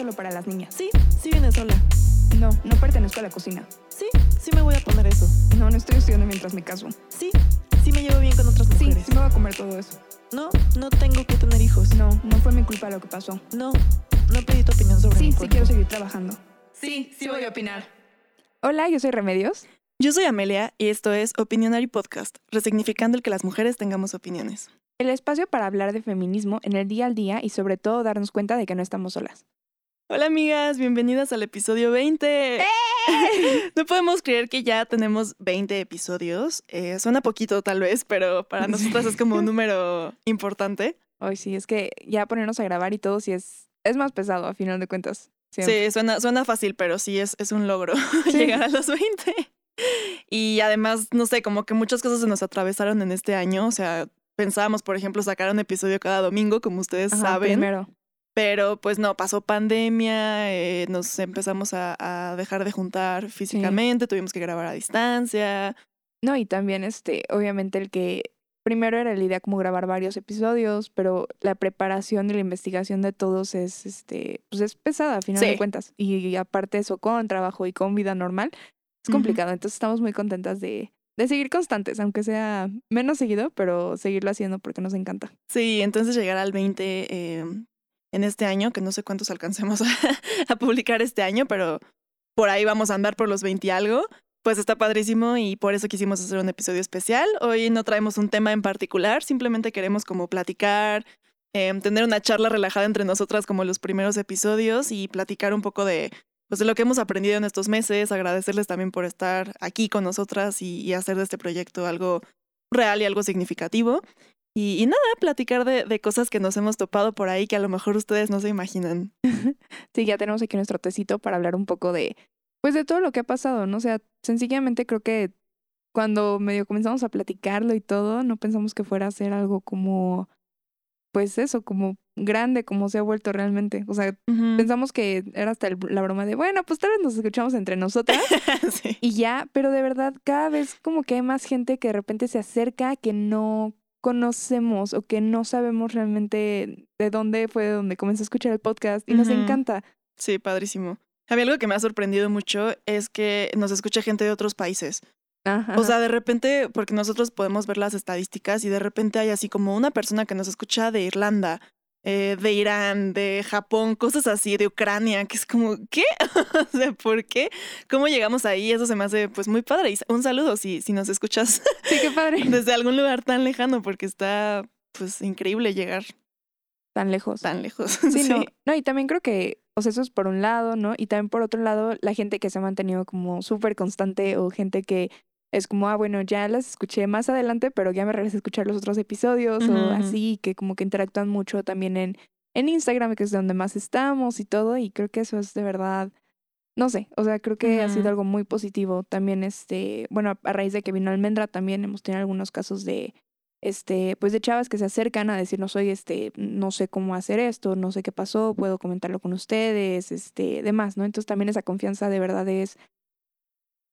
solo para las niñas. Sí, sí viene sola. No, no pertenezco a la cocina. Sí, sí me voy a poner eso. No, no estoy estudiando mientras me caso. Sí, sí me llevo bien con otras Sí, mujeres. sí me voy a comer todo eso. No, no tengo que tener hijos. No, no fue mi culpa lo que pasó. No, no pedí tu opinión sobre Sí, mi sí quiero seguir trabajando. Sí, sí voy a opinar. Hola, yo soy Remedios. Yo soy Amelia y esto es Opinionary Podcast, resignificando el que las mujeres tengamos opiniones. El espacio para hablar de feminismo en el día al día y sobre todo darnos cuenta de que no estamos solas. Hola amigas, bienvenidas al episodio 20. No podemos creer que ya tenemos 20 episodios. Eh, suena poquito tal vez, pero para nosotras es como un número importante. Hoy sí, es que ya ponernos a grabar y todo sí es, es más pesado a final de cuentas. Siempre. Sí, suena, suena fácil, pero sí es, es un logro Sí. llegar a los 20. Y además, no sé, como que muchas cosas se nos atravesaron en este año. O sea, pensábamos, por ejemplo, sacar un episodio cada domingo, como ustedes Ajá, saben. Primero. Pero pues no, pasó pandemia, eh, nos empezamos a, a dejar de juntar físicamente, tuvimos que grabar a distancia. No, y también, este, obviamente el que primero era la idea como grabar varios episodios, pero la preparación y la investigación de todos es, este, pues es pesada a final Sí. de cuentas. Y, aparte eso con trabajo y con vida normal, es complicado. Entonces estamos muy contentas de, de seguir constantes, aunque sea menos seguido, pero seguirlo haciendo porque nos encanta. Sí, entonces llegar al 20 eh, en este año, que no sé cuántos alcancemos a, publicar este año, pero por ahí vamos a andar por los 20 y algo. Pues está padrísimo y por eso quisimos hacer un episodio especial. Hoy no traemos un tema en particular, simplemente queremos como platicar, eh, tener una charla relajada entre nosotras como los primeros episodios y platicar un poco de, pues, de lo que hemos aprendido en estos meses, agradecerles también por estar aquí con nosotras y hacer de este proyecto algo real y algo significativo. Y, y nada, platicar de, de cosas que nos hemos topado por ahí que a lo mejor ustedes no se imaginan. Sí, ya tenemos aquí nuestro tecito para hablar un poco de, pues de todo lo que ha pasado, ¿no? O sea, sencillamente creo que cuando medio comenzamos a platicarlo y todo, no pensamos que fuera a ser algo como, pues eso, como grande, como se ha vuelto realmente. O sea, pensamos que era hasta el- la broma de, bueno, pues tal vez nos escuchamos entre nosotras sí. y ya, pero de verdad cada vez como que hay más gente que de repente se acerca que no conocemos o que no sabemos realmente de dónde fue donde comenzó a escuchar el podcast y nos encanta. Sí, padrísimo. A mí algo que me ha sorprendido mucho es que nos escucha gente de otros países. Ajá. O sea, de repente, porque nosotros podemos ver las estadísticas y de repente hay así como una persona que nos escucha de Irlanda, eh, de Irán, de Japón, cosas así, de Ucrania, que es como, ¿qué? o sea, ¿por qué? ¿Cómo llegamos ahí? Eso se me hace pues muy padre. Y un saludo si, si nos escuchas Sí, qué padre. desde algún lugar tan lejano, porque está pues increíble llegar Tan lejos. tan lejos. Sí, No, no, y también creo que, o sea, eso es por un lado, ¿no? Y también por otro lado, la gente que se ha mantenido como súper constante o gente que es como, ah, bueno, ya las escuché más adelante, pero ya me regresé a escuchar los otros episodios o así, que como que interactúan mucho también en, en Instagram, que es donde más estamos y todo, y creo que eso es de verdad, no sé, o sea, creo que ha sido algo muy positivo. También, este, bueno, a raíz de que vino Almendra, también hemos tenido algunos casos de, este, pues de chavas que se acercan a decirnos, oye, este, no sé cómo hacer esto, no sé qué pasó, puedo comentarlo con ustedes, este, demás, ¿no? Entonces también esa confianza de verdad es,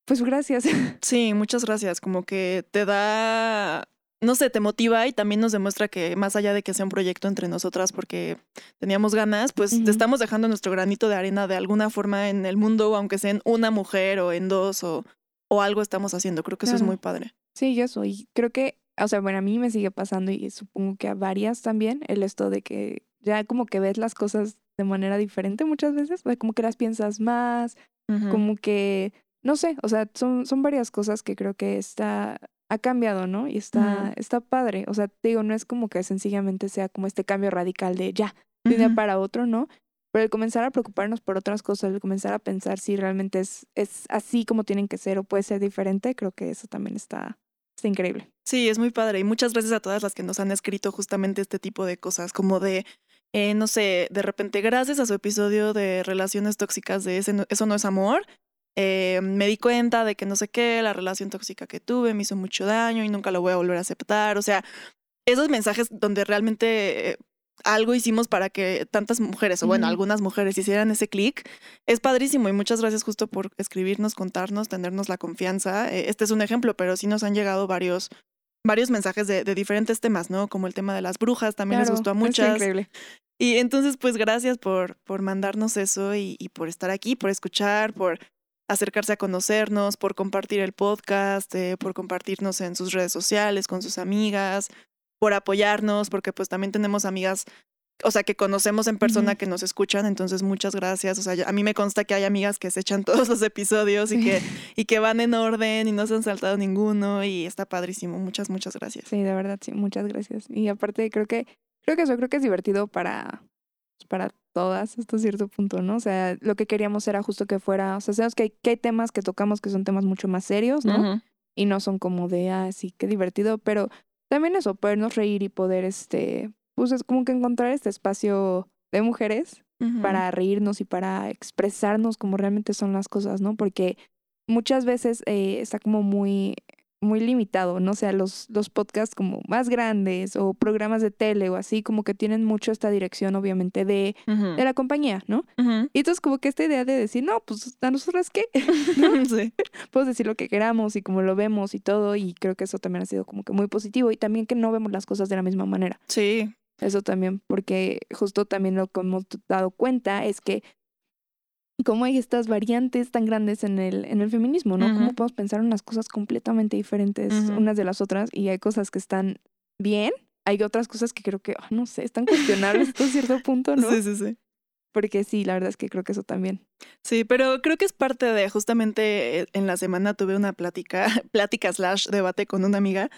pues gracias. Sí, muchas gracias. Como que te da, no sé, te motiva y también nos demuestra que más allá de que sea un proyecto entre nosotras porque teníamos ganas, pues te estamos dejando nuestro granito de arena de alguna forma en el mundo, aunque sea en una mujer o en dos o, o algo estamos haciendo. Creo que eso es muy padre. Sí, yo soy, creo que, o sea, bueno, a mí me sigue pasando y supongo que a varias también, el esto de que ya como que ves las cosas de manera diferente muchas veces, o sea, como que las piensas más, como que, no sé, o sea, son, son varias cosas que creo que está, ha cambiado, ¿no? Y está, está padre. O sea, te digo, no es como que sencillamente sea como este cambio radical de ya, de un día para otro, ¿no? Pero el comenzar a preocuparnos por otras cosas, el comenzar a pensar si realmente es, es así como tienen que ser o puede ser diferente, creo que eso también está, está increíble. Sí, es muy padre. Y muchas gracias a todas las que nos han escrito justamente este tipo de cosas, como de, eh, no sé, de repente, gracias a su episodio de relaciones tóxicas de ese no- Eso no es amor, eh, me di cuenta de que no sé qué, la relación tóxica que tuve me hizo mucho daño y nunca lo voy a volver a aceptar. O sea, esos mensajes donde realmente eh, algo hicimos para que tantas mujeres, o bueno, algunas mujeres hicieran ese clic, es padrísimo y muchas gracias justo por escribirnos, contarnos, tenernos la confianza. Eh, Este es un ejemplo, pero sí nos han llegado varios varios mensajes de, de diferentes temas, ¿no? Como el tema de las brujas, también les gustó a muchas. increíble. Y entonces, pues gracias por, por mandarnos eso y, y por estar aquí, por escuchar, por acercarse a conocernos, por compartir el podcast, eh, por compartirnos en sus redes sociales, con sus amigas, por apoyarnos, porque pues también tenemos amigas, o sea, que conocemos en persona que nos escuchan, entonces muchas gracias. O sea, a mí me consta que hay amigas que se echan todos los episodios y, que, y que van en orden y no se han saltado ninguno y está padrísimo. Muchas, muchas gracias. Sí, de verdad, sí, muchas gracias. Y aparte creo que, creo que eso creo que es divertido para, para todas hasta cierto punto, ¿no? O sea, lo que queríamos era justo que fuera, o sea, sabemos que hay, que hay temas que tocamos que son temas mucho más serios, ¿no? Y no son como de, ah, sí, qué divertido, pero también eso, podernos reír y poder, este, pues es como que encontrar este espacio de mujeres para reírnos y para expresarnos como realmente son las cosas, ¿no? Porque muchas veces eh, está como muy, muy limitado, ¿no? O sea, los, los podcasts como más grandes o programas de tele o así, como que tienen mucho esta dirección, obviamente, de, de la compañía, ¿no? Y entonces como que esta idea de decir, no, pues a nosotras qué, Sí. podemos decir lo que queramos y como lo vemos y todo, y creo que eso también ha sido como que muy positivo y también que no vemos las cosas de la misma manera. Sí. Eso también, porque justo también lo que hemos dado cuenta es que cómo hay estas variantes tan grandes en el, en el feminismo, ¿no? Cómo podemos pensar en unas cosas completamente diferentes unas de las otras y hay cosas que están bien, hay otras cosas que creo que, ah, no sé, están cuestionables hasta cierto punto, ¿no? Sí, sí, sí. Porque sí, la verdad es que creo que eso también. Sí, pero creo que es parte de, justamente eh, en la semana tuve una plática, plática slash debate con una amiga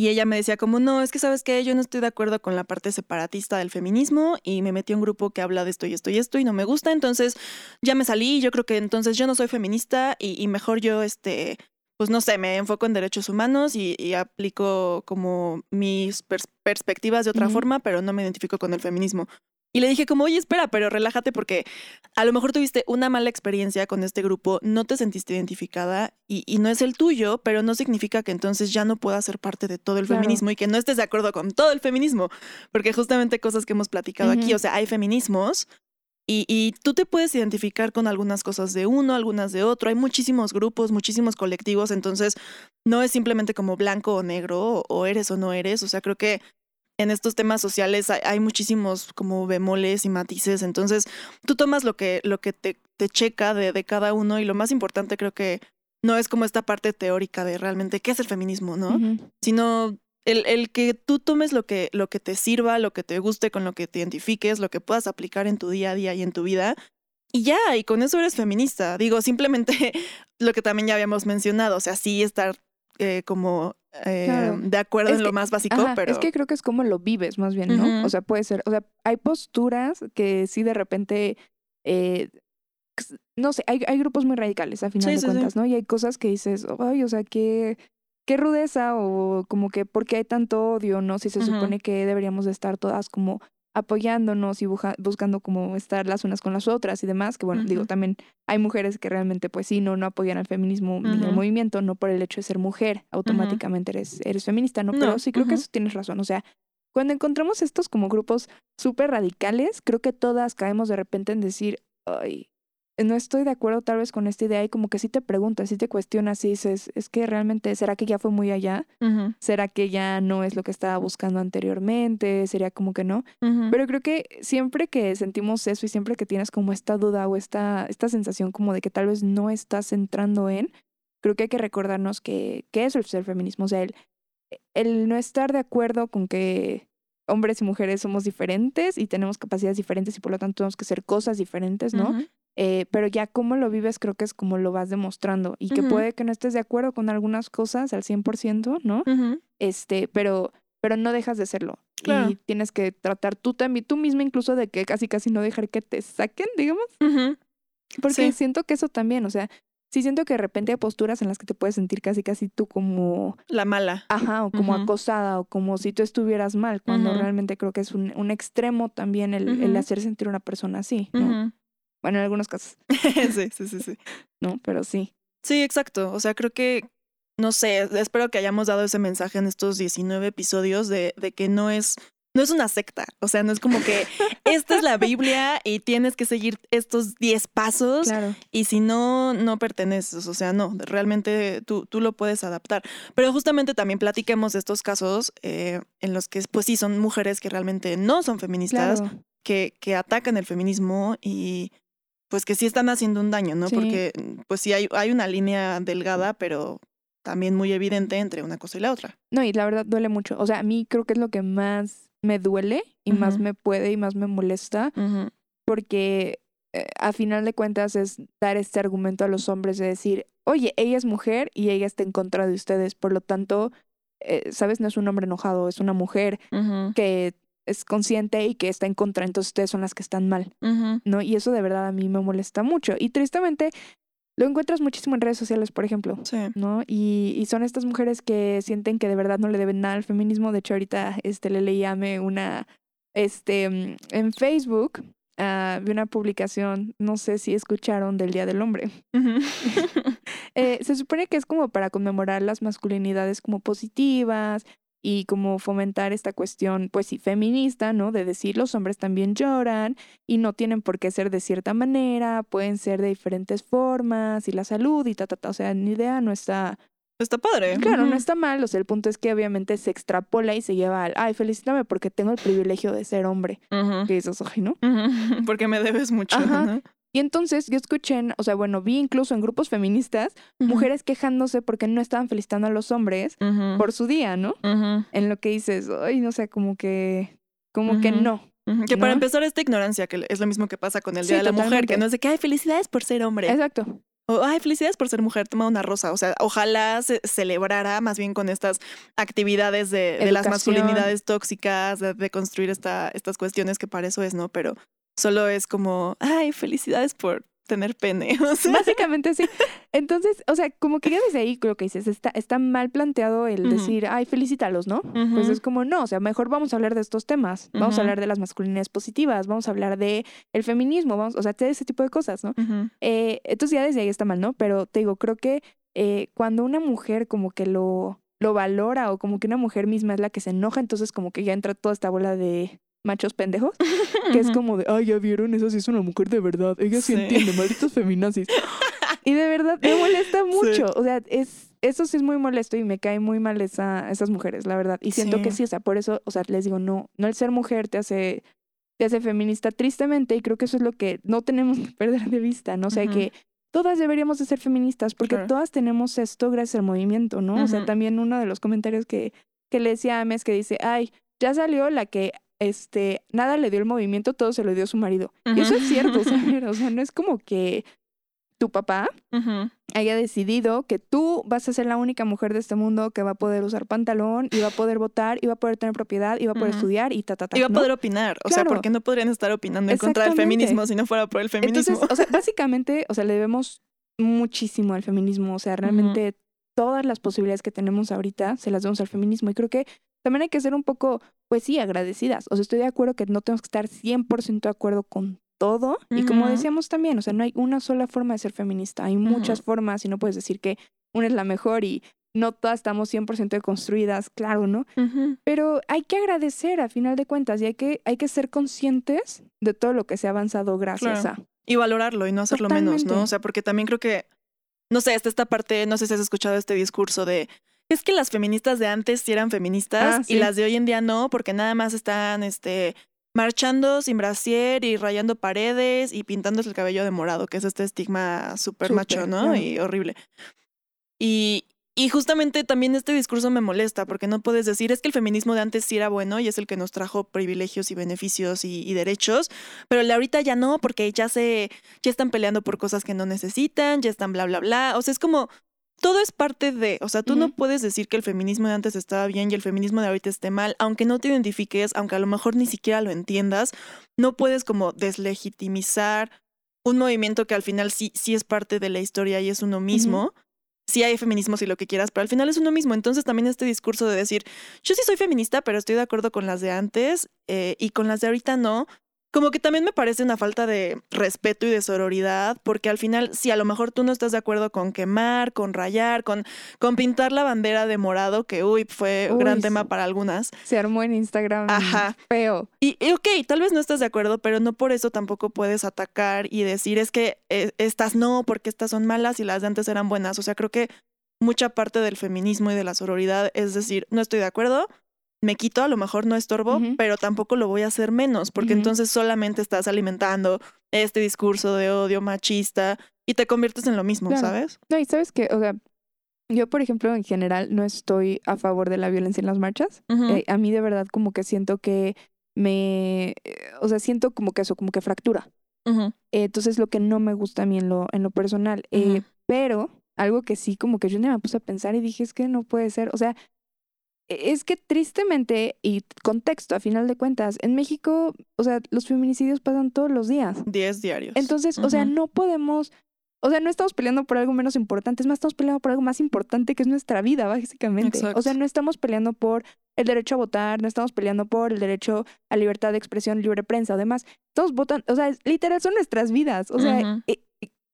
y ella me decía como, no, es que sabes que yo no estoy de acuerdo con la parte separatista del feminismo y me metí a un grupo que habla de esto y esto y esto y no me gusta, entonces ya me salí y yo creo que entonces yo no soy feminista y, y mejor yo, este, pues no sé, me enfoco en derechos humanos y, y aplico como mis pers- perspectivas de otra forma, pero no me identifico con el feminismo. Y le dije como, oye, espera, pero relájate porque a lo mejor tuviste una mala experiencia con este grupo, no te sentiste identificada y, y no es el tuyo, pero no significa que entonces ya no puedas ser parte de todo el Claro. feminismo y que no estés de acuerdo con todo el feminismo, porque justamente cosas que hemos platicado aquí, o sea, hay feminismos y, y tú te puedes identificar con algunas cosas de uno, algunas de otro, hay muchísimos grupos, muchísimos colectivos, entonces no es simplemente como blanco o negro o, o eres o no eres, o sea, creo que en estos temas sociales hay, hay muchísimos como bemoles y matices, entonces tú tomas lo que, lo que te, te checa de, de cada uno y lo más importante creo que no es como esta parte teórica de realmente qué es el feminismo, ¿no? Sino el, el que tú tomes lo que, lo que te sirva, lo que te guste, con lo que te identifiques, lo que puedas aplicar en tu día a día y en tu vida. Y ya, y con eso eres feminista. Digo, simplemente lo que también ya habíamos mencionado, o sea, sí estar eh, como eh, Claro. de acuerdo Es en lo más básico, Ajá, pero... Es que creo que es como lo vives más bien, ¿no? O sea, puede ser, o sea, hay posturas que sí de repente, eh, no sé, hay, hay grupos muy radicales a final Sí, de sí, sí. cuentas, ¿no? Y hay cosas que dices, ay, o sea, qué, qué rudeza o como que, ¿por qué hay tanto odio, no? Si se supone que deberíamos de estar todas como apoyándonos y buscando como estar las unas con las otras y demás, que bueno, digo, también hay mujeres que realmente pues sí, no, no apoyan al feminismo ni al movimiento, no por el hecho de ser mujer, automáticamente eres, eres feminista, ¿no? Pero No, sí creo que eso tienes razón, o sea, cuando encontramos estos como grupos súper radicales, creo que todas caemos de repente en decir, ay, no estoy de acuerdo tal vez con esta idea y como que sí te preguntas, sí te cuestionas y dices, es que realmente, ¿será que ya fue muy allá? ¿Será que ya no es lo que estaba buscando anteriormente? ¿Sería como que no? Pero creo que siempre que sentimos eso y siempre que tienes como esta duda o esta, esta sensación como de que tal vez no estás entrando en, creo que hay que recordarnos que, que eso es el feminismo. O sea, el, el no estar de acuerdo con que hombres y mujeres somos diferentes y tenemos capacidades diferentes y por lo tanto tenemos que hacer cosas diferentes, ¿no? Eh, pero ya cómo lo vives creo que es como lo vas demostrando y que puede que no estés de acuerdo con algunas cosas al 100%, ¿no? este, pero, pero no dejas de serlo. Claro. Y tienes que tratar tú también, tú misma incluso de que casi casi no dejar que te saquen, digamos. Porque Sí. siento que eso también, o sea, sí siento que de repente hay posturas en las que te puedes sentir casi casi tú como, La mala. ajá, o como acosada, o como si tú estuvieras mal, cuando realmente creo que es un, un extremo también el, hacer sentir a una persona así, ¿no? Bueno, en algunos casos, sí, sí, sí, sí. ¿no? Pero sí. Sí, exacto. O sea, creo que, no sé, espero que hayamos dado ese mensaje en estos 19 episodios de, de que no es, no es una secta. O sea, no es como que esta es la Biblia y tienes que seguir estos 10 pasos Claro. y si no, no perteneces. O sea, no, realmente tú, tú lo puedes adaptar. Pero justamente también platiquemos de estos casos eh, en los que, pues sí, son mujeres que realmente no son feministas Claro. que, que atacan el feminismo y pues que sí están haciendo un daño, ¿no? Sí. Porque pues sí hay, hay una línea delgada, pero también muy evidente entre una cosa y la otra. No, y la verdad duele mucho. O sea, a mí creo que es lo que más me duele y más me puede y más me molesta, porque eh, a final de cuentas es dar este argumento a los hombres de decir, oye, ella es mujer y ella está en contra de ustedes, por lo tanto, eh, ¿sabes? No es un hombre enojado, es una mujer que es consciente y que está en contra, entonces ustedes son las que están mal, ¿no? Y eso de verdad a mí me molesta mucho. Y tristemente lo encuentras muchísimo en redes sociales, por ejemplo. Sí. ¿no? Y, y son estas mujeres que sienten que de verdad no le deben nada al feminismo. De hecho, ahorita este, le leí a me una, este, mm, en Facebook, ah, vi una publicación, no sé si escucharon, del Día del Hombre. Eh, se supone que es como para conmemorar las masculinidades como positivas y como fomentar esta cuestión, pues sí, feminista, ¿no? De decir los hombres también lloran y no tienen por qué ser de cierta manera, pueden ser de diferentes formas y la salud y ta, ta, ta. O sea, ni idea no está Está padre. Claro, no está mal, o sea, el punto es que obviamente se extrapola y se lleva al, ay, felicítame porque tengo el privilegio de ser hombre. Ujú. Que dices, ay, ¿no? Ujú. Porque me debes mucho. Ajá. ¿no? Y entonces yo escuché, en- o sea, bueno, vi incluso en grupos feministas mujeres quejándose porque no estaban felicitando a los hombres por su día, ¿no? En lo que dices, ay, no sé, como que, como que no. Que para empezar esta ignorancia, que es lo mismo que pasa con el Sí, Día de la Mujer, que no es de que, ay, felicidades por ser hombre. Exacto. O, ay, felicidades por ser mujer, toma una rosa. O sea, ojalá se celebrara más bien con estas actividades de, de las masculinidades tóxicas, de, de construir esta, estas cuestiones que para eso es, ¿no? Pero solo es como, ay, felicidades por tener pene. O sea, Básicamente sí. Entonces, o sea, como que ya desde ahí creo que dices, está, está mal planteado el decir, ay, felicítalos, ¿no? Pues ujú, es como, no, o sea, mejor vamos a hablar de estos temas. Vamos a hablar de las masculinidades positivas, vamos a hablar de el feminismo, vamos, o sea, de ese tipo de cosas, ¿no? Eh, entonces ya desde ahí está mal, ¿no? Pero te digo, creo que eh, cuando una mujer como que lo, lo valora o como que una mujer misma es la que se enoja, entonces como que ya entra toda esta bola de machos pendejos, que es como de, ay, ya vieron, esa sí es una mujer de verdad, ella sí, Sí. entiende, malditos feminazis. y de verdad me molesta mucho, o sea, es... Eso sí es muy molesto y me cae muy mal esa, esas mujeres, la verdad. Y siento que Sí. o sea, por eso, o sea, les digo, no, no el ser mujer te hace, te hace feminista tristemente y creo que eso es lo que no tenemos que perder de vista, ¿no? O sea, que todas deberíamos de ser feministas porque Claro. todas tenemos esto gracias al movimiento, ¿no? O sea, también uno de los comentarios que, que le decía a Mes que dice, ay, ya salió la que, este, nada le dio el movimiento, todo se lo dio su marido. Y eso es cierto, ver, o sea, no es como que tu papá haya decidido que tú vas a ser la única mujer de este mundo que va a poder usar pantalón y va a poder votar y va a poder tener propiedad y va a poder estudiar y ta, ta, ta. Y va a ¿no? poder opinar. O sea, Claro. porque no podrían estar opinando en contra del feminismo si no fuera por el feminismo. Entonces, o sea, básicamente, o sea, le debemos muchísimo al feminismo. O sea, realmente todas las posibilidades que tenemos ahorita se las debemos al feminismo. Y creo que también hay que ser un poco, pues sí, agradecidas. O sea, estoy de acuerdo que no tenemos que estar 100% de acuerdo con todo. Y como decíamos también, o sea, no hay una sola forma de ser feminista. Hay muchas formas y no puedes decir que una es la mejor y no todas estamos 100% deconstruidas, claro, ¿no? Pero hay que agradecer a final de cuentas y hay que, hay que ser conscientes de todo lo que se ha avanzado gracias Claro. a... Y valorarlo y no hacerlo menos, ¿no? O sea, porque también creo que, no sé, está esta parte, no sé si has escuchado este discurso de, es que las feministas de antes sí eran feministas Ah, y las de hoy en día no, porque nada más están, este, marchando sin brasier y rayando paredes y pintándose el cabello de morado, que es este estigma súper macho, ¿no? Y horrible. Y, y justamente también este discurso me molesta porque no puedes decir es que el feminismo de antes sí era bueno y es el que nos trajo privilegios y beneficios y, y derechos, pero el de ahorita ya no porque ya se ya están peleando por cosas que no necesitan, ya están bla bla bla, o sea, es como todo es parte de, o sea, tú no puedes decir que el feminismo de antes estaba bien y el feminismo de ahorita esté mal, aunque no te identifiques, aunque a lo mejor ni siquiera lo entiendas, no puedes como deslegitimizar un movimiento que al final sí, sí es parte de la historia y es uno mismo. Sí hay feminismo si lo que quieras, pero al final es uno mismo. Entonces también este discurso de decir, yo sí soy feminista, pero estoy de acuerdo con las de antes eh, y con las de ahorita no. Como que también me parece una falta de respeto y de sororidad, porque al final, si a lo mejor tú no estás de acuerdo con quemar, con rayar, con, con pintar la bandera de morado, que uy, fue un gran sí. tema para algunas, Se armó en Instagram Ajá. feo. y, y ok, tal vez no estás de acuerdo, pero no por eso tampoco puedes atacar y decir es que eh, estas no, porque estas son malas y las de antes eran buenas. O sea, creo que mucha parte del feminismo y de la sororidad es decir, no estoy de acuerdo, me quito, a lo mejor no estorbo, pero tampoco lo voy a hacer menos, porque entonces solamente estás alimentando este discurso de odio machista y te conviertes en lo mismo, Claro. ¿sabes? No, y sabes que, o sea, yo, por ejemplo, en general no estoy a favor de la violencia en las marchas. Eh, a mí de verdad como que siento que me, eh, o sea, siento como que eso, como que fractura. Eh, entonces lo que no me gusta a mí en lo, en lo personal. Eh. Pero algo que sí como que yo me puse a pensar y dije, es que no puede ser. O sea, es que tristemente, y contexto, a final de cuentas, en México, o sea, los feminicidios pasan todos los días. 10 diarios. Entonces, o sea, no podemos, o sea, no estamos peleando por algo menos importante, es más, estamos peleando por algo más importante que es nuestra vida, básicamente. O sea, no estamos peleando por el derecho a votar, no estamos peleando por el derecho a libertad de expresión, libre prensa o demás. Todos votan, o sea, es- literal son nuestras vidas. O sea, eh,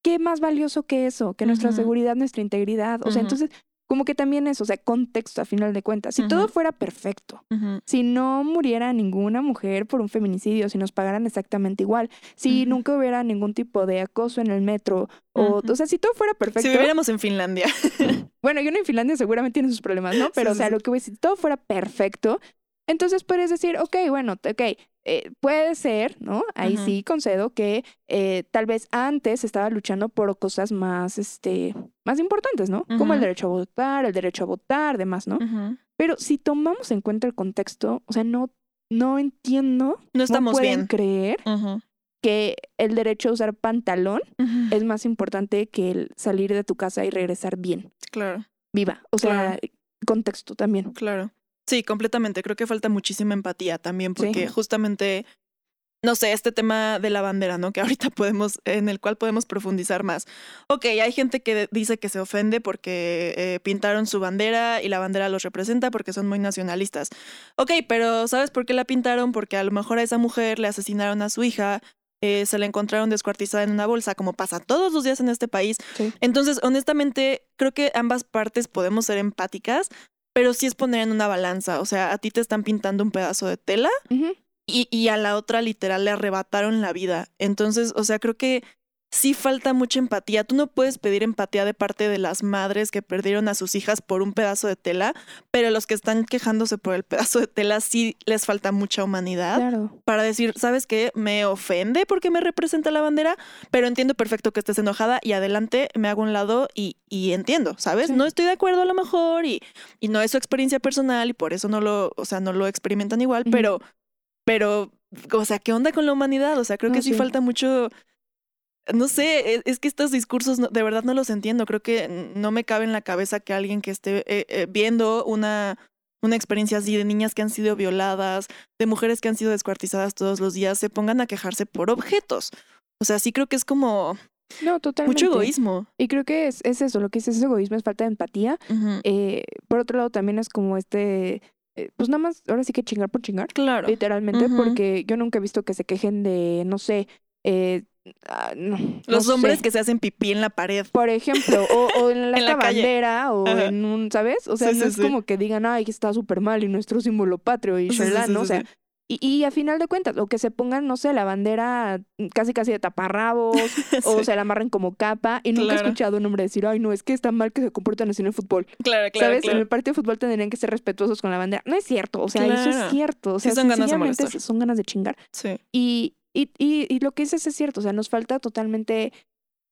¿qué más valioso que eso? Que nuestra seguridad, nuestra integridad. O sea, entonces, como que también eso, o sea, contexto a final de cuentas. Si todo fuera perfecto, si no muriera ninguna mujer por un feminicidio, si nos pagaran exactamente igual, si nunca hubiera ningún tipo de acoso en el metro, o, o sea, si todo fuera perfecto. Si viviéramos en Finlandia. Bueno, yo no en Finlandia seguramente tiene sus problemas, ¿no? Pero, Sí, o sea, sí, lo que voy a decir, si todo fuera perfecto, entonces podrías decir, ok, bueno, ok, eh, puede ser, ¿no? Ahí sí concedo que eh, tal vez antes estaba luchando por cosas más, este, más importantes, ¿no? Como el derecho a votar, el derecho a votar, demás, ¿no? Pero si tomamos en cuenta el contexto, o sea, no, no entiendo No cómo estamos pueden bien. creer que el derecho a usar pantalón es más importante que el salir de tu casa y regresar bien, Claro, viva. O sea, contexto también. claro. Sí, completamente. Creo que falta muchísima empatía también, Sí. porque justamente, no sé, este tema de la bandera, ¿no? Que ahorita podemos, en el cual podemos profundizar más. Ok, hay gente que dice que se ofende porque eh, pintaron su bandera y la bandera los representa porque son muy nacionalistas. Ok, pero ¿sabes por qué la pintaron? Porque a lo mejor a esa mujer le asesinaron a su hija, eh, se la encontraron descuartizada en una bolsa, como pasa todos los días en este país. Sí. Entonces, honestamente, creo que ambas partes podemos ser empáticas, pero sí es poner en una balanza. O sea, a ti te están pintando un pedazo de tela y, y a la otra literal le arrebataron la vida. Entonces, o sea, creo que sí falta mucha empatía. Tú no puedes pedir empatía de parte de las madres que perdieron a sus hijas por un pedazo de tela, pero los que están quejándose por el pedazo de tela sí les falta mucha humanidad Claro. para decir, ¿sabes qué? Me ofende porque me representa la bandera, pero entiendo perfecto que estés enojada y adelante me hago un lado y, y entiendo, ¿sabes? Sí. No estoy de acuerdo a lo mejor y, y no es su experiencia personal y por eso no lo, o sea, no lo experimentan igual, pero, pero, o sea, ¿qué onda con la humanidad? O sea, creo No, que sí, sí. falta mucho... No sé, es, es que estos discursos no- de verdad no los entiendo. Creo que no me cabe en la cabeza que alguien que esté eh, eh, viendo una, una experiencia así de niñas que han sido violadas, de mujeres que han sido descuartizadas todos los días, se pongan a quejarse por objetos. O sea, sí creo que es como No, totalmente. mucho egoísmo. Y creo que es, es eso, lo que dices es egoísmo, es falta de empatía. Eh, por otro lado, también es como este, pues nada más, ahora sí que chingar por chingar, Claro. literalmente, porque yo nunca he visto que se quejen de, no sé, eh, ah, no, Los no hombres sé. que se hacen pipí en la pared. Por ejemplo, o, o en la, En la bandera, o Ajá. en un, ¿sabes? O sea, Sí, no sí, es sí. como que digan, ay, que está súper mal y nuestro símbolo patrio y Sí, sí, sí, ¿no? O sí, sea, sí. y, y a final de cuentas, o que se pongan, no sé, la bandera casi casi de taparrabos, o Sí. se la amarren como capa, y nunca he Claro. escuchado a un hombre decir, ay, no, es que está mal que se comportan así en el fútbol. Claro, claro, ¿Sabes? En claro. el partido de fútbol tendrían que ser respetuosos con la bandera. No es cierto, o sea, eso Claro. es cierto. O Sí sea, son ganas de sencillamente molestar. son ganas de chingar. Sí. Y, y, y, y lo que dices es cierto, o sea, nos falta totalmente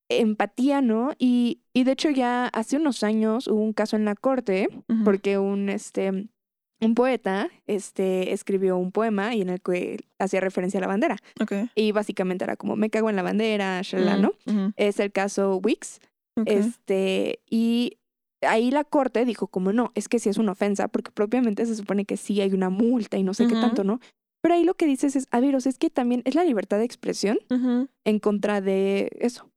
empatía, ¿no? Y, y de hecho ya hace unos años hubo un caso en la corte porque un, este, un poeta este, escribió un poema y en el que hacía referencia a la bandera. Y básicamente era como, me cago en la bandera, shalala, ¿no? Es el caso Wix. Ok. Este, y ahí la corte dijo como no, es que sí es una ofensa, porque propiamente se supone que sí hay una multa y no sé qué tanto, ¿no? Pero ahí lo que dices es, a ver, o sea, es que también es la libertad de expresión en contra de eso,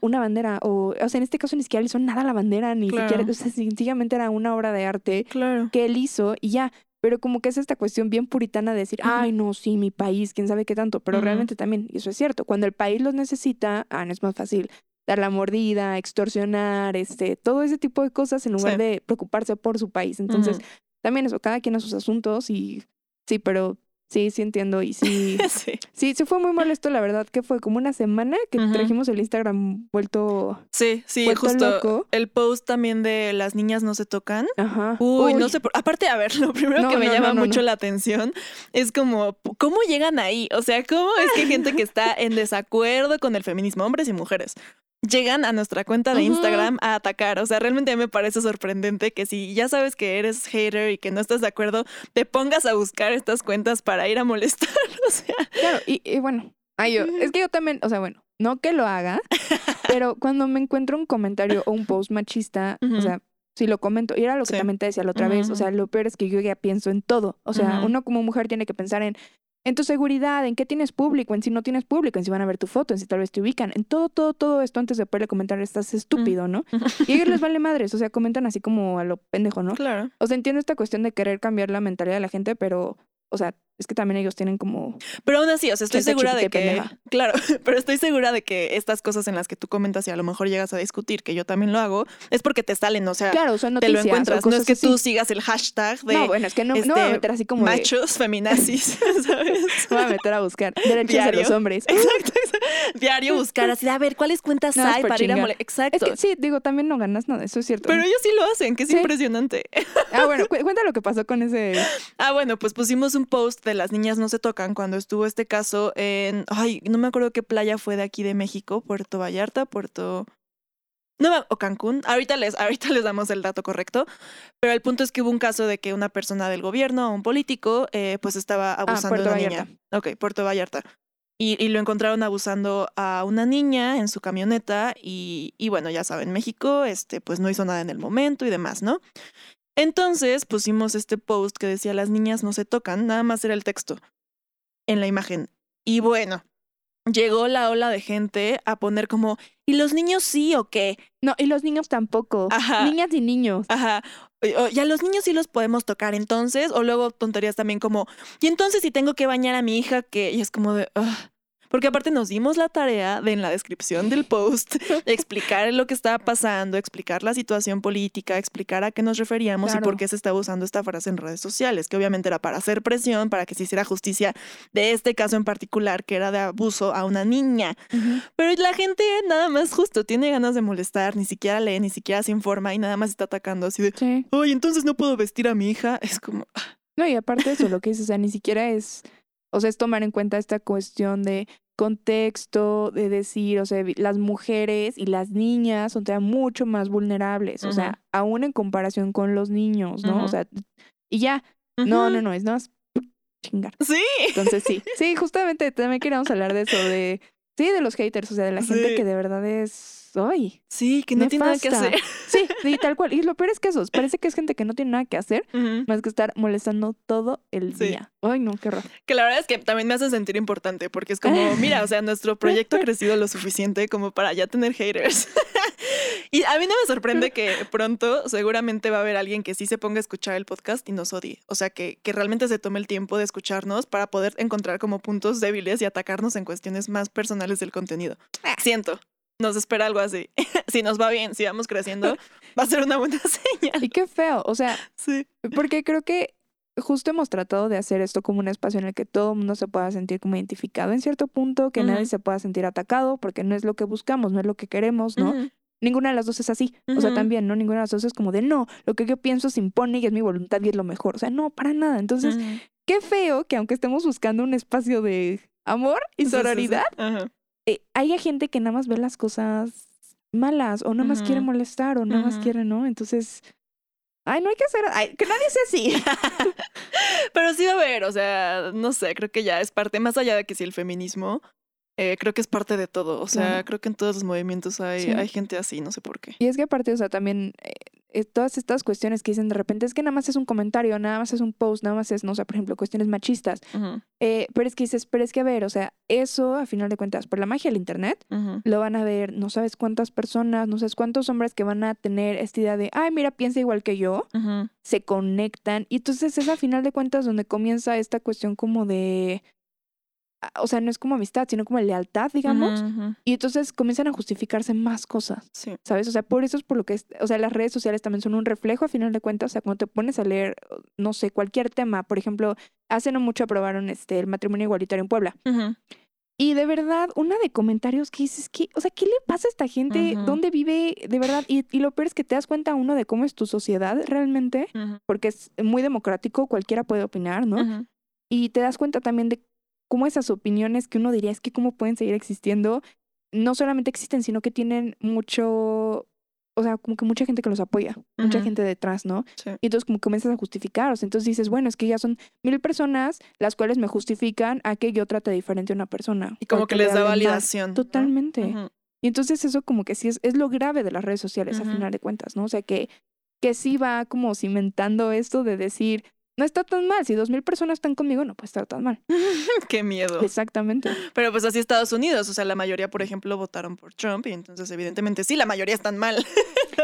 una bandera, o, o sea, en este caso ni siquiera le hizo nada a la bandera, ni Claro. siquiera, o sea, sencillamente era una obra de arte Claro. que él hizo y ya. Pero como que es esta cuestión bien puritana de decir, ay, no, sí, mi país, quién sabe qué tanto. Pero realmente también, y eso es cierto, cuando el país los necesita, ah, no es más fácil dar la mordida, extorsionar, este, todo ese tipo de cosas en lugar Sí. de preocuparse por su país. Entonces, también eso, cada quien a sus asuntos y sí, pero Sí, sí entiendo. Y sí, sí. sí, sí fue muy molesto, la verdad, que fue como una semana que trajimos el Instagram vuelto, Sí, sí, vuelto justo. loco. El post también de las niñas no se tocan. Ajá. Uy, no sé. por- Aparte, a ver, lo primero No, que me no, llama no, mucho la atención es como, ¿cómo llegan ahí? O sea, ¿cómo es que hay gente que está en desacuerdo con el feminismo, hombres y mujeres? Llegan a nuestra cuenta de. Instagram a atacar. O sea, realmente a mí me parece sorprendente que si ya sabes que eres hater y que no estás de acuerdo, te pongas a buscar estas cuentas para ir a molestar. O sea, Claro, y, y bueno, ay, yo, es que yo también, o sea, bueno, no que lo haga, pero cuando me encuentro un comentario o un post machista, o sea, si lo comento, y era lo que Sí. también te decía la otra vez, o sea, lo peor es que yo ya pienso en todo, o sea, uno como mujer tiene que pensar en, en tu seguridad, en qué tienes público, en si no tienes público, en si van a ver tu foto, en si tal vez te ubican, en todo, todo, todo esto antes de poderle comentar, estás estúpido, ¿no? Y a ellos les vale madres, o sea, comentan así como a lo pendejo, ¿no? claro. O sea, entiendo esta cuestión de querer cambiar la mentalidad de la gente, pero, o sea, es que también ellos tienen como... Pero aún así, o sea, estoy segura de que. pendeja. Claro, pero estoy segura de que estas cosas en las que tú comentas y a lo mejor llegas a discutir, que yo también lo hago, es porque te salen, o sea, Claro, son te noticias lo o encuentras. No es que así. tú sigas el hashtag de No, bueno, es que no, no me voy a este, meter así como de... machos feminazis, ¿sabes? Voy a meter a buscar derechos de Diario. los hombres. Exacto, exacto. Diario buscar así, de, a ver, ¿cuáles cuentas hay para ir a mole-?" Exacto. Es que sí, digo, también no ganas nada, eso es cierto. Pero ellos sí lo hacen, que es Sí. impresionante. Ah, bueno, cu- cuenta lo que pasó con ese... Ah, bueno, pues pusimos un post de las niñas no se tocan cuando estuvo este caso en, ay, no me acuerdo qué playa fue de aquí de México, Puerto Vallarta, Puerto no, o Cancún. Ahorita les, ahorita les damos el dato correcto, pero el punto es que hubo un caso de que una persona del gobierno o un político, eh, pues estaba abusando Puerto de una Vallarta. niña. Ok, Puerto Vallarta. Y, y lo encontraron abusando a una niña en su camioneta y, y bueno, ya saben, México, este, pues no hizo nada en el momento y demás, ¿no? Entonces pusimos este post que decía las niñas no se tocan, nada más era el texto en la imagen. Y bueno, llegó la ola de gente a poner como, ¿y los niños sí o qué? No, y los niños tampoco. Ajá. Niñas y niños. Ajá. O- ¿Y a los niños sí los podemos tocar entonces? O luego tonterías también como, ¿y entonces si tengo que bañar a mi hija qué? Y es como de, "Ugh". Porque aparte nos dimos la tarea de en la descripción del post explicar lo que estaba pasando, explicar la situación política, explicar a qué nos referíamos y por qué se estaba usando esta frase en redes sociales, que obviamente era para hacer presión, para que se hiciera justicia de este caso en particular, que era de abuso a una niña. Pero la gente nada más justo tiene ganas de molestar, ni siquiera lee, ni siquiera se informa y nada más está atacando así de, Sí. Oye, entonces no puedo vestir a mi hija. Es como, No, y aparte de eso, lo que dices, o sea, ni siquiera es, o sea, es tomar en cuenta esta cuestión de contexto, de decir, o sea, las mujeres y las niñas son todavía mucho más vulnerables, o sea, aún en comparación con los niños, ¿no? O sea, y ya, no, Ujú. no, no, es nada más chingar. Sí. Entonces sí, sí, justamente también queríamos hablar de eso, de, sí, de los haters, o sea, de la gente que de verdad es, ay, Sí, que no tiene nada que hacer. sí, sí, tal cual. Y lo peor es que eso, parece que es gente que no tiene nada que hacer más que estar molestando todo el Sí. día. Ay, no, qué horror. Que la verdad es que también me hace sentir importante porque es como, mira, o sea, nuestro proyecto ha crecido lo suficiente como para ya tener haters. y a mí no me sorprende que pronto seguramente va a haber alguien que sí se ponga a escuchar el podcast y nos odie. O sea, que, que realmente se tome el tiempo de escucharnos para poder encontrar como puntos débiles y atacarnos en cuestiones más personales del contenido. Siento. Nos espera algo así. si nos va bien, si vamos creciendo, va a ser una buena señal. Y qué feo, o sea, Sí. porque creo que justo hemos tratado de hacer esto como un espacio en el que todo el mundo se pueda sentir como identificado en cierto punto, que nadie se pueda sentir atacado, porque no es lo que buscamos, no es lo que queremos, ¿no? Ninguna de las dos es así. O sea, también, ¿no? Ninguna de las dos es como de no, lo que yo pienso se impone y es mi voluntad y es lo mejor. O sea, no, para nada. Entonces, qué feo que aunque estemos buscando un espacio de amor y Sí, sí, sí. Eh, haya gente que nada más ve las cosas malas o nada más quiere molestar o nada más quiere, ¿no? Entonces, ay, no hay que hacer, ay, que nadie sea así. Pero sí va a haber, o sea, no sé, creo que ya es parte, más allá de que si el feminismo, eh, creo que es parte de todo. O sea, Claro. creo que en todos los movimientos hay, Sí. hay gente así, no sé por qué. Y es que aparte, o sea, también eh, todas estas cuestiones que dicen de repente es que nada más es un comentario, nada más es un post, nada más es, no sé, por ejemplo, cuestiones machistas. Eh, pero es que dices, pero es que a ver, o sea, eso a final de cuentas, por la magia del internet, lo van a ver, no sabes cuántas personas, no sabes cuántos hombres que van a tener esta idea de, ay, mira, piensa igual que yo, se conectan. Y entonces es a final de cuentas donde comienza esta cuestión como de, o sea, no es como amistad, sino como lealtad, digamos. Y entonces comienzan a justificarse más cosas, Sí. ¿sabes? O sea, por eso es por lo que, es- o sea, las redes sociales también son un reflejo a final de cuentas. O sea, cuando te pones a leer, no sé, cualquier tema, por ejemplo, hace no mucho aprobaron este, el matrimonio igualitario en Puebla. Y de verdad, una de comentarios que dices que, o sea, ¿qué le pasa a esta gente? ¿Dónde vive? De verdad. Y, y lo peor es que te das cuenta uno de cómo es tu sociedad realmente, porque es muy democrático, cualquiera puede opinar, ¿no? Y te das cuenta también de cómo esas opiniones que uno diría es que cómo pueden seguir existiendo, no solamente existen, sino que tienen mucho, o sea, como que mucha gente que los apoya, mucha gente detrás, ¿no? Sí. Y entonces como que comienzas a justificar, o sea, entonces dices, bueno, es que ya son mil personas las cuales me justifican a que yo trate diferente a una persona. Y como que les le da validación. Totalmente. Y entonces eso como que sí es, es lo grave de las redes sociales a final de cuentas, ¿no? O sea, que, que sí va como cimentando esto de decir, no está tan mal, si dos mil personas están conmigo, no puede estar tan mal. Qué miedo. Exactamente. Pero pues así Estados Unidos, o sea, la mayoría, por ejemplo, votaron por Trump y entonces evidentemente sí, la mayoría están mal.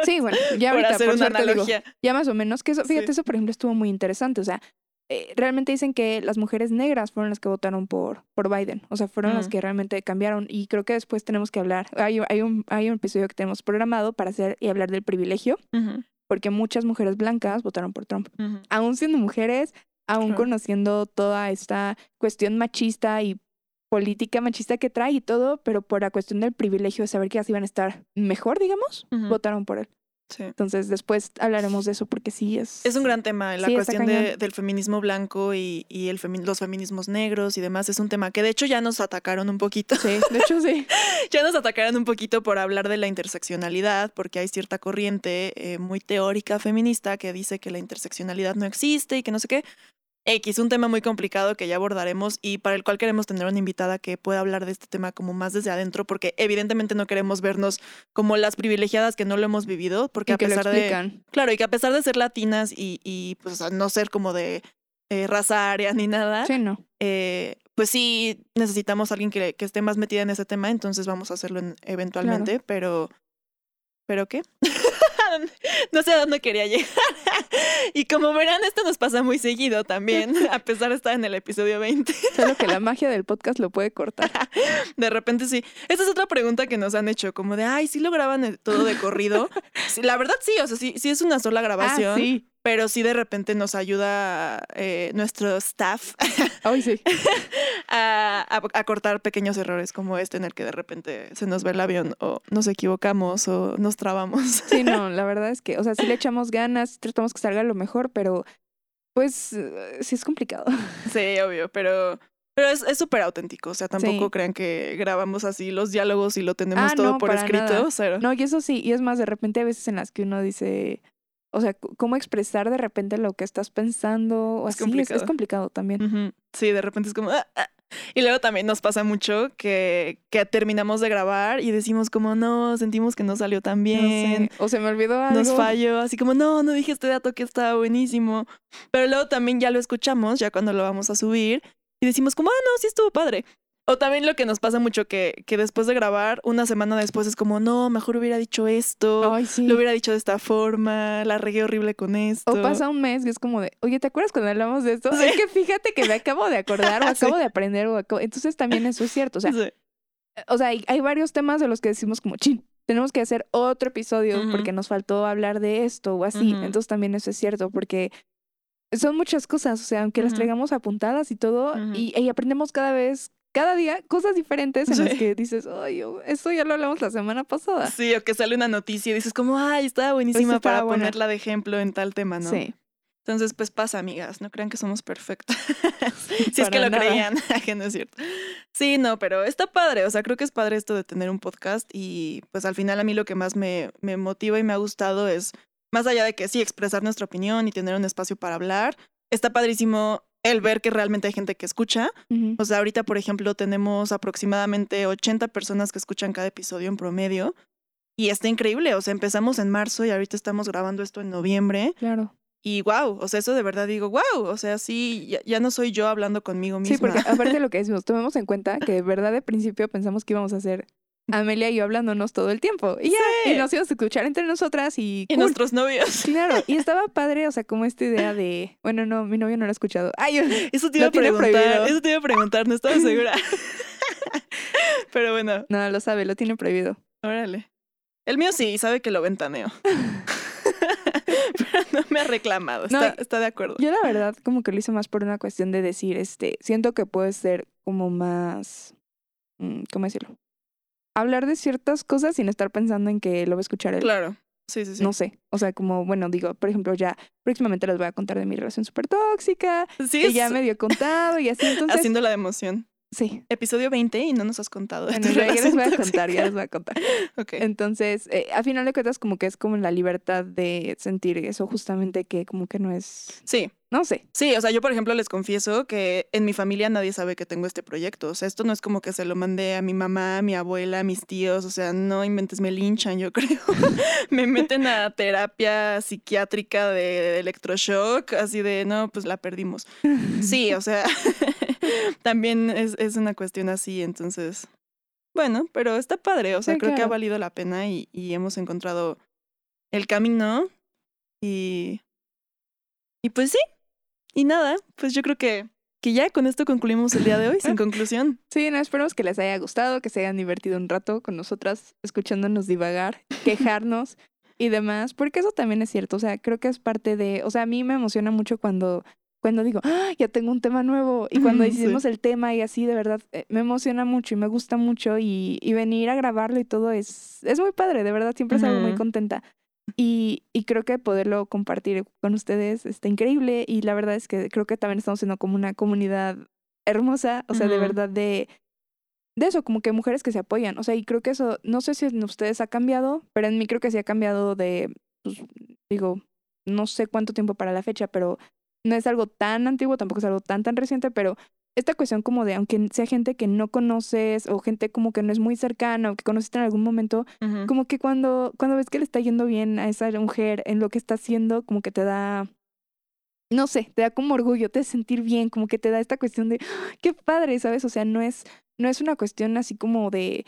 Sí, bueno, ya por ahorita, hacer por una suerte, digo, analogía. ya más o menos, que eso, fíjate, Sí. eso por ejemplo estuvo muy interesante, o sea, eh, realmente dicen que las mujeres negras fueron las que votaron por, por Biden, o sea, fueron las Mm. que realmente cambiaron y creo que después tenemos que hablar, hay, hay, un, hay un episodio que tenemos programado para hacer y hablar del privilegio, Ujú, porque muchas mujeres blancas votaron por Trump, ujú. aún siendo mujeres, aún Claro. conociendo toda esta cuestión machista y política machista que trae y todo, pero por la cuestión del privilegio de saber que ellas iban a estar mejor, digamos, votaron por él. Sí. Entonces después hablaremos de eso porque sí es... Es un gran tema, la Sí, cuestión de- del feminismo blanco y, y el femi- los feminismos negros y demás. Es un tema que de hecho ya nos atacaron un poquito. Sí, de hecho sí. ya nos atacaron un poquito por hablar de la interseccionalidad, porque hay cierta corriente eh, muy teórica feminista que dice que la interseccionalidad no existe y que no sé qué. X, un tema muy complicado que ya abordaremos y para el cual queremos tener una invitada que pueda hablar de este tema como más desde adentro, porque evidentemente no queremos vernos como las privilegiadas que no lo hemos vivido, porque Y a pesar de... Claro, y que a pesar de ser latinas y, y pues no ser como de eh, raza aria ni nada, Sí, no. eh, pues sí necesitamos a alguien que, que esté más metida en ese tema, entonces vamos a hacerlo en- eventualmente, pero... ¿Pero qué? no sé a dónde quería llegar. y como verán, esto nos pasa muy seguido también, a pesar de estar en el episodio 20. Solo que la magia del podcast lo puede cortar. De repente sí. Esa es otra pregunta que nos han hecho, como de, ay, ¿sí lo graban el- todo de corrido? Sí, la verdad sí, o sea, sí, sí es una sola grabación. Ah, sí. Pero sí de repente nos ayuda eh, nuestro staff Hoy sí. a, a- a cortar pequeños errores como este en el que de repente se nos va el avión o nos equivocamos o nos trabamos. Sí, no, la verdad es que, o sea, sí le echamos ganas, tratamos que salga lo mejor, pero pues eh, sí es complicado. Sí, obvio, pero, pero es es súper auténtico. O sea, tampoco Sí. crean que grabamos así los diálogos y lo tenemos Ah, todo no, por escrito. nada. cero. No, y eso sí, y es más, de repente hay veces en las que uno dice, o sea, cómo expresar de repente lo que estás pensando o Es así, es, es complicado. también. Sí, de repente es como... "Ah, ah". Y luego también nos pasa mucho que, que terminamos de grabar y decimos como, no, sentimos que no salió tan No bien. sé, O se me olvidó algo. nos falló, así como, no, no dije este dato que estaba buenísimo. Pero luego también ya lo escuchamos, ya cuando lo vamos a subir, y decimos como, ah, no, sí estuvo padre. O también lo que nos pasa mucho que, que después de grabar, una semana después es como, no, mejor hubiera dicho esto, Ay, sí. lo hubiera dicho de esta forma, la regué horrible con esto. O pasa un mes y es como de, oye, ¿te acuerdas cuando hablamos de esto? Sí. Es que fíjate que me acabo de acordar o Sí. acabo de aprender o acabo... Entonces también eso es cierto. O sea, o sea hay, hay varios temas de los que decimos como, chin, tenemos que hacer otro episodio porque nos faltó hablar de esto o así. Entonces también eso es cierto porque son muchas cosas, o sea, aunque las traigamos apuntadas y todo, y aprendemos cada vez, cada día, cosas diferentes en las Sí. que dices, ay, yo- esto ya lo hablamos la semana pasada. Sí, o que sale una noticia y dices como, ay, estaba buenísima para buena. ponerla de ejemplo en tal tema, ¿no? Sí. Entonces, pues pasa, amigas, no crean que somos perfectas. si es que lo nada. creían, que no es cierto. Sí, no, pero está padre, o sea, creo que es padre esto de tener un podcast y pues al final a mí lo que más me, me motiva y me ha gustado es, más allá de que sí, expresar nuestra opinión y tener un espacio para hablar, está padrísimo el ver que realmente hay gente que escucha. O sea, ahorita, por ejemplo, tenemos aproximadamente 80 personas que escuchan cada episodio en promedio. Y está increíble, o sea, empezamos en marzo y ahorita estamos grabando esto en noviembre. Claro. Y wow, o sea, eso de verdad digo, wow, o sea, sí, ya, ya no soy yo hablando conmigo misma. Sí, porque aparte de lo que decimos, tomemos en cuenta que de verdad de principio pensamos que íbamos a hacer Amelia y yo hablándonos todo el tiempo. Y ya, Sí. y nos íbamos a escuchar entre nosotras y... Y cool. nuestros novios. Claro, y estaba padre, o sea, como esta idea de... Bueno, no, mi novio no lo ha escuchado. Ay, Eso te iba a preguntar. prohibido. Eso te iba a preguntar, no estaba segura. Pero bueno, no, lo sabe, lo tiene prohibido. órale. El mío sí, sabe que lo ventaneo. Pero no me ha reclamado. No, Está, está de acuerdo. Yo la verdad como que lo hice más por una cuestión de decir, este, siento que puede ser como más, mm, ¿cómo decirlo? Hablar de ciertas cosas sin estar pensando en que lo va a escuchar él. Claro. Sí, sí, sí. No sé, o sea, como, bueno, digo, por ejemplo, ya próximamente les voy a contar de mi relación súper tóxica, sí, que es ya medio he contado y así, entonces, haciendo la emoción. Sí. Episodio 20 y no nos has contado. Bueno, ya, les voy a contar, ya les voy a contar. Ok. Entonces, eh, a final de cuentas, como que es como la libertad de sentir eso justamente que como que no es, Sí, no sé. sí, o sea, yo por ejemplo les confieso que en mi familia nadie sabe que tengo este proyecto. O sea, esto no es como que se lo mandé a mi mamá, a mi abuela, a mis tíos. O sea, no inventes, me linchan, yo creo. me meten a terapia psiquiátrica de electroshock, así de, no, pues la perdimos. Sí, o sea, también es, es una cuestión así, entonces, bueno, pero está padre, o sea, Sí, creo que ha valido la pena y, y hemos encontrado el camino y, y pues sí, y nada, pues yo creo que, que ya con esto concluimos el día de hoy, sin conclusión. Sí, no, esperemos que les haya gustado, que se hayan divertido un rato con nosotras, escuchándonos divagar, quejarnos y demás, porque eso también es cierto, o sea, creo que es parte de, o sea, a mí me emociona mucho cuando, cuando digo, "Ah, ya tengo un tema nuevo, y cuando sí. decidimos el tema y así, de verdad, eh, me emociona mucho y me gusta mucho, y, y venir a grabarlo y todo es, es muy padre, de verdad, siempre salgo muy contenta. Y, y creo que poderlo compartir con ustedes está increíble y la verdad es que creo que también estamos siendo como una comunidad hermosa, o sea, de verdad de de eso, como que mujeres que se apoyan, o sea, y creo que eso, no sé si en ustedes ha cambiado, pero en mí creo que sí ha cambiado de, pues, digo, no sé cuánto tiempo para la fecha, pero no es algo tan antiguo, tampoco es algo tan, tan reciente, pero esta cuestión como de, aunque sea gente que no conoces o gente como que no es muy cercana o que conociste en algún momento, como que cuando, cuando ves que le está yendo bien a esa mujer en lo que está haciendo, como que te da, no sé, te da como orgullo, te hace sentir bien, como que te da esta cuestión de, "Ah, qué padre, ¿sabes? O sea, no es, no es una cuestión así como de,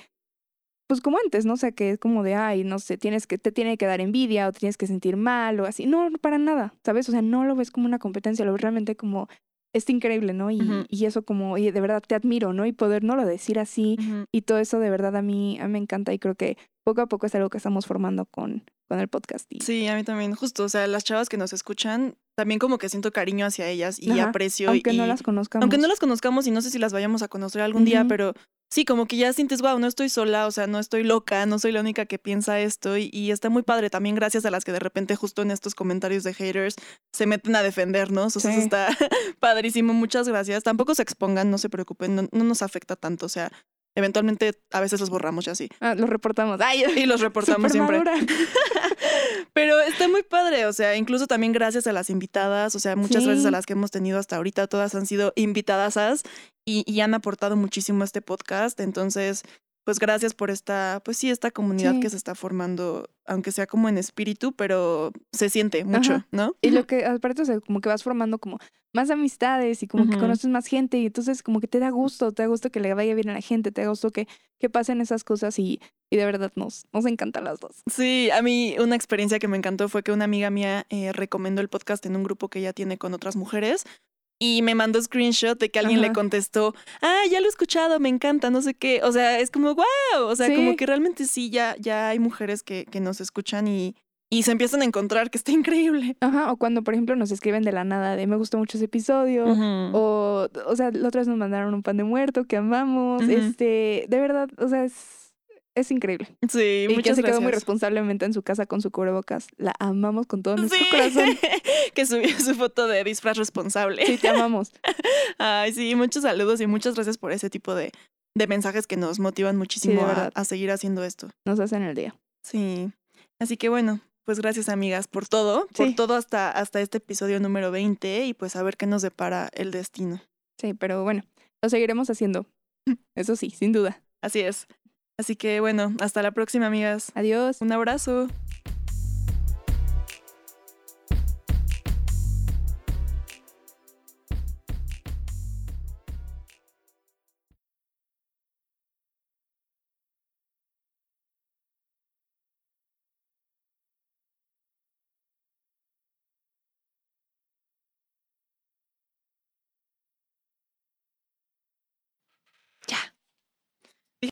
pues como antes, ¿no? O sea, que es como de, ay, no sé, tienes que, te tiene que dar envidia o tienes que sentir mal o así. No, para nada, ¿sabes? O sea, no lo ves como una competencia, lo ves realmente como, es increíble, ¿no? Y, y eso como, y de verdad te admiro, ¿no? Y poder no lo decir así y todo eso de verdad a mí, a mí me encanta y creo que poco a poco es algo que estamos formando con, con el podcast. Y, Sí, a mí también, justo, o sea, las chavas que nos escuchan, también como que siento cariño hacia ellas y Ajá, aprecio. aunque y, no las conozcamos. Aunque no las conozcamos y no sé si las vayamos a conocer algún día, pero sí, como que ya sientes, wow, no estoy sola, o sea, no estoy loca, no soy la única que piensa esto y, y está muy padre también gracias a las que de repente justo en estos comentarios de haters se meten a defendernos, o sea, eso está padrísimo, muchas gracias. Tampoco se expongan, no se preocupen, no, no nos afecta tanto, o sea, eventualmente a veces los borramos y así. Ah, lo reportamos. Ay, Y los reportamos siempre. Pero está muy padre, o sea, incluso también gracias a las invitadas, o sea, muchas gracias a Sí. las que hemos tenido hasta ahorita, todas han sido invitadasas y, y han aportado muchísimo a este podcast, entonces, pues gracias por esta, pues sí, esta comunidad Sí. que se está formando, aunque sea como en espíritu, pero se siente mucho, Ajá. ¿no? Y lo que, aparte, o sea, como que vas formando como más amistades y como que conoces más gente y entonces como que te da gusto, te da gusto que le vaya bien a la gente, te da gusto que, que pasen esas cosas y, y de verdad nos, nos encantan las dos. Sí, a mí una experiencia que me encantó fue que una amiga mía eh, recomendó el podcast en un grupo que ella tiene con otras mujeres y me mandó screenshot de que alguien le contestó, ah, ya lo he escuchado, me encanta, no sé qué. O sea, es como, wow, o sea, como que realmente sí, ya, ya hay mujeres que, que nos escuchan y, y se empiezan a encontrar, que está increíble. Ajá, o cuando, por ejemplo, nos escriben de la nada de me gustó mucho ese episodio, o, o sea, la otra vez nos mandaron un pan de muerto que amamos, este, de verdad, o sea, es, es increíble. Sí, y que muchas se quedó muy responsablemente en su casa con su cubrebocas. La amamos con todo nuestro Sí, corazón. que subió su foto de disfraz responsable. Sí, te amamos. Ay, sí, muchos saludos y muchas gracias por ese tipo de, de mensajes que nos motivan muchísimo a, a seguir haciendo esto. Nos hacen el día. Sí. Así que bueno, pues gracias amigas por todo, por todo hasta, hasta este episodio número 20 y pues a ver qué nos depara el destino. Sí, pero bueno, lo seguiremos haciendo. Eso sí, sin duda. Así es. Así que bueno, hasta la próxima amigas. Adiós. Un abrazo.